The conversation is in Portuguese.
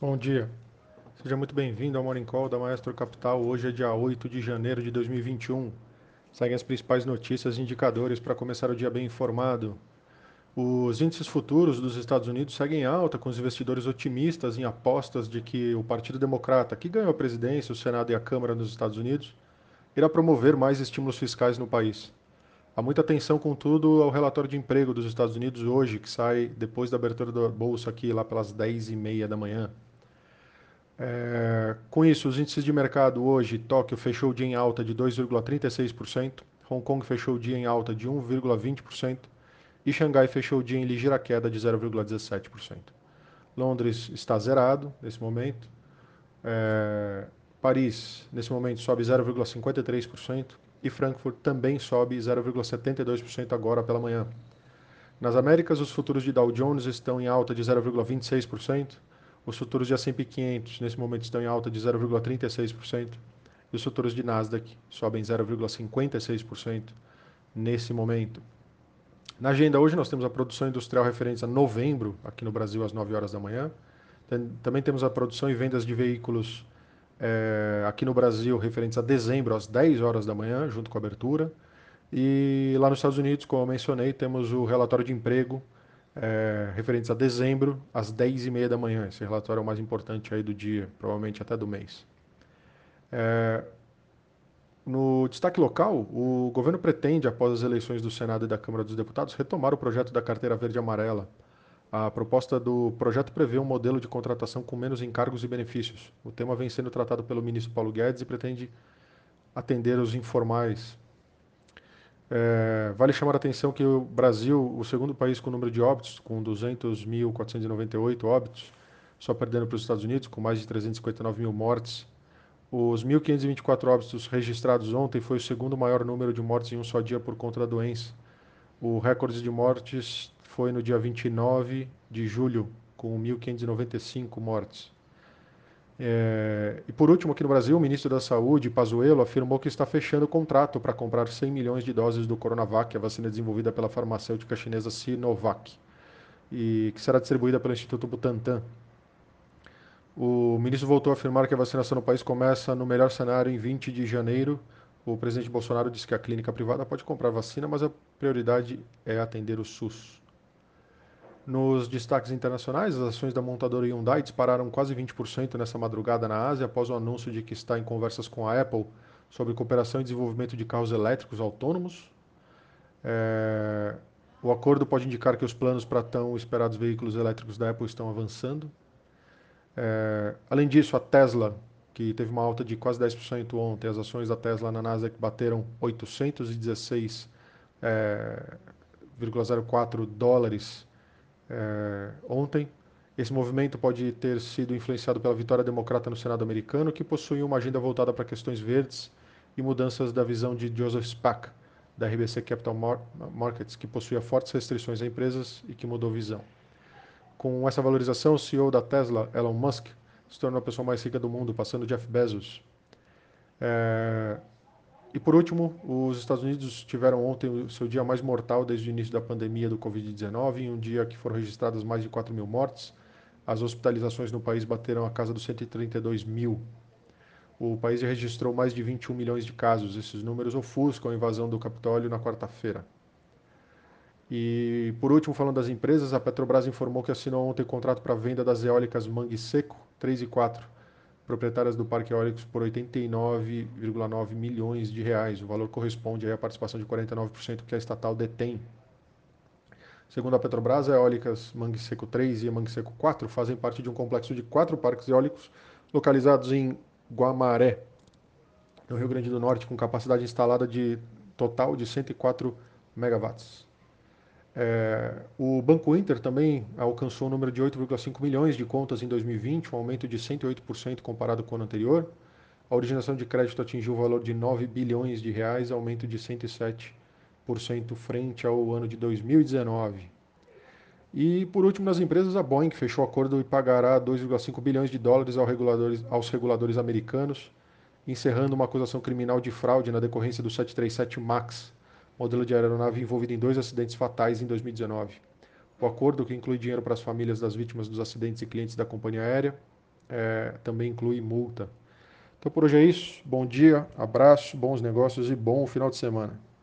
Bom dia. Seja muito bem-vindo ao Morning Call da Maestro Capital. Hoje é dia 8 de janeiro de 2021. Seguem as principais notícias e indicadores para começar o dia bem informado. Os índices futuros dos Estados Unidos seguem alta, com os investidores otimistas em apostas de que o Partido Democrata, que ganhou a presidência, o Senado e a Câmara nos Estados Unidos, irá promover mais estímulos fiscais no país. Há muita atenção, contudo, ao relatório de emprego dos Estados Unidos hoje, que sai depois da abertura da bolsa aqui, lá pelas 10h30 da manhã. É, com isso, os índices de mercado hoje, Tóquio fechou o dia em alta de 2,36%, Hong Kong fechou o dia em alta de 1,20% e Xangai fechou o dia em ligeira queda de 0,17%. Londres está zerado nesse momento. É, Paris, nesse momento, sobe 0,53% e Frankfurt também sobe 0,72% agora pela manhã. Nas Américas, os futuros de Dow Jones estão em alta de 0,26%, os futuros de S&P 500 nesse momento estão em alta de 0,36% e os futuros de Nasdaq sobem 0,56% nesse momento. Na agenda hoje nós temos a produção industrial referente a novembro, aqui no Brasil às 9 horas da manhã. Também temos a produção e vendas de veículos é, aqui no Brasil, referentes a dezembro, às 10 horas da manhã, junto com a abertura. E lá nos Estados Unidos, como eu mencionei, temos o relatório de emprego é, referentes a dezembro, às 10h30 da manhã. Esse relatório é o mais importante aí do dia, provavelmente até do mês. É, no destaque local, o governo pretende, após as eleições do Senado e da Câmara dos Deputados, retomar o projeto da carteira verde-amarela a proposta do projeto prevê um modelo de contratação com menos encargos e benefícios. O tema vem sendo tratado pelo ministro Paulo Guedes e pretende atender os informais. É, vale chamar a atenção que o Brasil, o segundo país com número de óbitos, com 200.498 óbitos, só perdendo para os Estados Unidos, com mais de 359 mil mortes. Os 1.524 óbitos registrados ontem foi o segundo maior número de mortes em um só dia por conta da doença. O recorde de mortes foi no dia 29 de julho, com 1.595 mortes. É, e por último, aqui no Brasil, o ministro da Saúde, Pazuello, afirmou que está fechando o contrato para comprar 100 milhões de doses do Coronavac, a vacina desenvolvida pela farmacêutica chinesa Sinovac, e que será distribuída pelo Instituto Butantan. O ministro voltou a afirmar que a vacinação no país começa no melhor cenário em 20 de janeiro. O presidente Bolsonaro disse que a clínica privada pode comprar vacina, mas a prioridade é atender o SUS. Nos destaques internacionais, as ações da montadora Hyundai dispararam quase 20% nessa madrugada na Ásia após o anúncio de que está em conversas com a Apple sobre cooperação e desenvolvimento de carros elétricos autônomos. É... O acordo pode indicar que os planos para tão esperados veículos elétricos da Apple estão avançando. É... Além disso, a Tesla, que teve uma alta de quase 10% ontem, as ações da Tesla na Nasdaq bateram 816,04 é... dólares é, ontem. Esse movimento pode ter sido influenciado pela vitória democrata no Senado americano, que possui uma agenda voltada para questões verdes e mudanças da visão de Joseph Spack, da RBC Capital Markets, que possuía fortes restrições a empresas e que mudou visão. Com essa valorização, o CEO da Tesla, Elon Musk, se tornou a pessoa mais rica do mundo, passando Jeff Bezos. É, e por último, os Estados Unidos tiveram ontem o seu dia mais mortal desde o início da pandemia do Covid-19, em um dia que foram registradas mais de 4 mil mortes. As hospitalizações no país bateram a casa dos 132 mil. O país registrou mais de 21 milhões de casos. Esses números ofuscam a invasão do Capitólio na quarta-feira. E por último, falando das empresas, a Petrobras informou que assinou ontem o contrato para a venda das eólicas Mangue Seco 3 e 4 proprietárias do Parque Eólicos por 89,9 milhões de reais. O valor corresponde à participação de 49% que a estatal detém. Segundo a Petrobras, a eólicas Mangue Seco 3 e Mangue Seco 4 fazem parte de um complexo de quatro parques eólicos localizados em Guamaré, no Rio Grande do Norte, com capacidade instalada de total de 104 megawatts. É, o Banco Inter também alcançou um número de 8,5 milhões de contas em 2020, um aumento de 108% comparado com o ano anterior. A originação de crédito atingiu o valor de 9 bilhões de reais, aumento de 107% frente ao ano de 2019. E por último, nas empresas, a Boeing fechou acordo e pagará 2,5 bilhões de dólares aos reguladores, aos reguladores americanos, encerrando uma acusação criminal de fraude na decorrência do 737 MAX, modelo de aeronave envolvido em dois acidentes fatais em 2019. O acordo, que inclui dinheiro para as famílias das vítimas dos acidentes e clientes da companhia aérea, é, também inclui multa. Então por hoje é isso. Bom dia, abraço, bons negócios e bom final de semana.